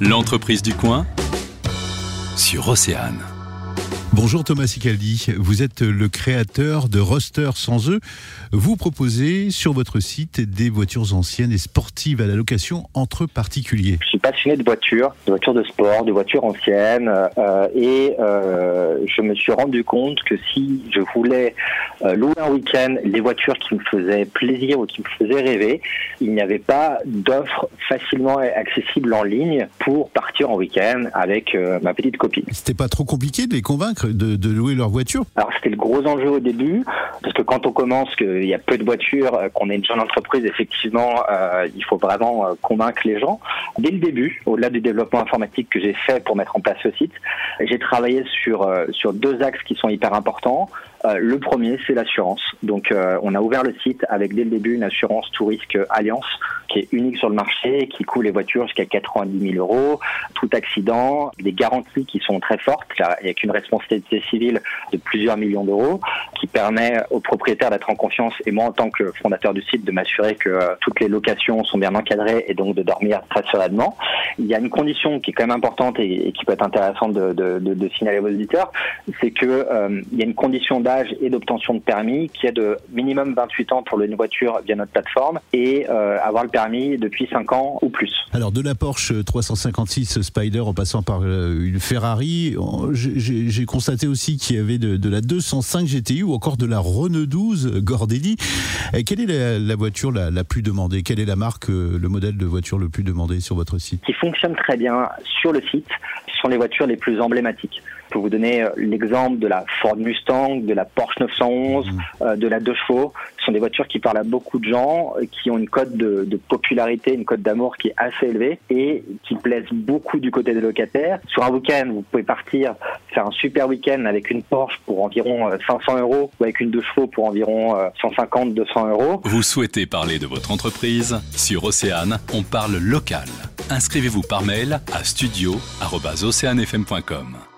L'entreprise du coin sur Océane. Bonjour Thomas Sicaldi, vous êtes le créateur de Roster sans eux. Vous proposez sur votre site des voitures anciennes et sportives à la location entre particuliers. Je suis passionné de voitures, de voitures de sport, de voitures anciennes euh, et euh, je me suis rendu compte que si je voulais euh, louer un week-end les voitures qui me faisaient plaisir ou qui me faisaient rêver, il n'y avait pas d'offres facilement accessibles en ligne pour partir en week-end avec ma petite copine. C'était pas trop compliqué de les convaincre de, louer leur voiture? Alors c'était le gros enjeu au début, parce que quand on commence, qu'il y a peu de voitures, euh, qu'on est une jeune entreprise, effectivement, euh, il faut vraiment euh, convaincre les gens. Dès le début, au-delà du développement informatique que j'ai fait pour mettre en place ce site, j'ai travaillé sur, sur deux axes qui sont hyper importants. le premier, c'est l'assurance. Donc, on a ouvert le site avec dès le début une assurance tout risque Alliance qui est unique sur le marché, qui couvre les voitures jusqu'à 90 000 euros, tout accident, des garanties qui sont très fortes, avec une responsabilité civile de plusieurs millions d'euros, qui permet aux propriétaires d'être en confiance et moi en tant que fondateur du site de m'assurer que euh, toutes les locations sont bien encadrées et donc de dormir très sereinement. Il y a une condition qui est quand même importante et, qui peut être intéressante de, de, de, de signaler aux auditeurs, c'est que euh, il y a une condition d'âge et d'obtention de permis qui est de minimum 28 ans pour une voiture via notre plateforme et euh, avoir le permis depuis 5 ans ou plus. Alors de la Porsche 356 Spider en passant par une Ferrari, j'ai constaté aussi qu'il y avait de, de, la 205 GTI ou encore de la Renault 12 Gordelli. Quelle est la, voiture la, la, plus demandée? Quelle est la marque, le modèle de voiture le plus demandé sur votre site? Fonctionne très bien sur le site sont les voitures les plus emblématiques. Je peux vous donner euh, l'exemple de la Ford Mustang, de la Porsche 911, mmh. euh, de la 2 chevaux. Ce sont des voitures qui parlent à beaucoup de gens, euh, qui ont une cote de, de popularité, une cote d'amour qui est assez élevée et qui plaisent beaucoup du côté des locataires. Sur un week-end, vous pouvez partir faire un super week-end avec une Porsche pour environ 500 euros ou avec une 2 chevaux pour environ 150-200 euros. Vous souhaitez parler de votre entreprise? Sur Océane, on parle local. Inscrivez-vous par mail à studio.oceanfm.com.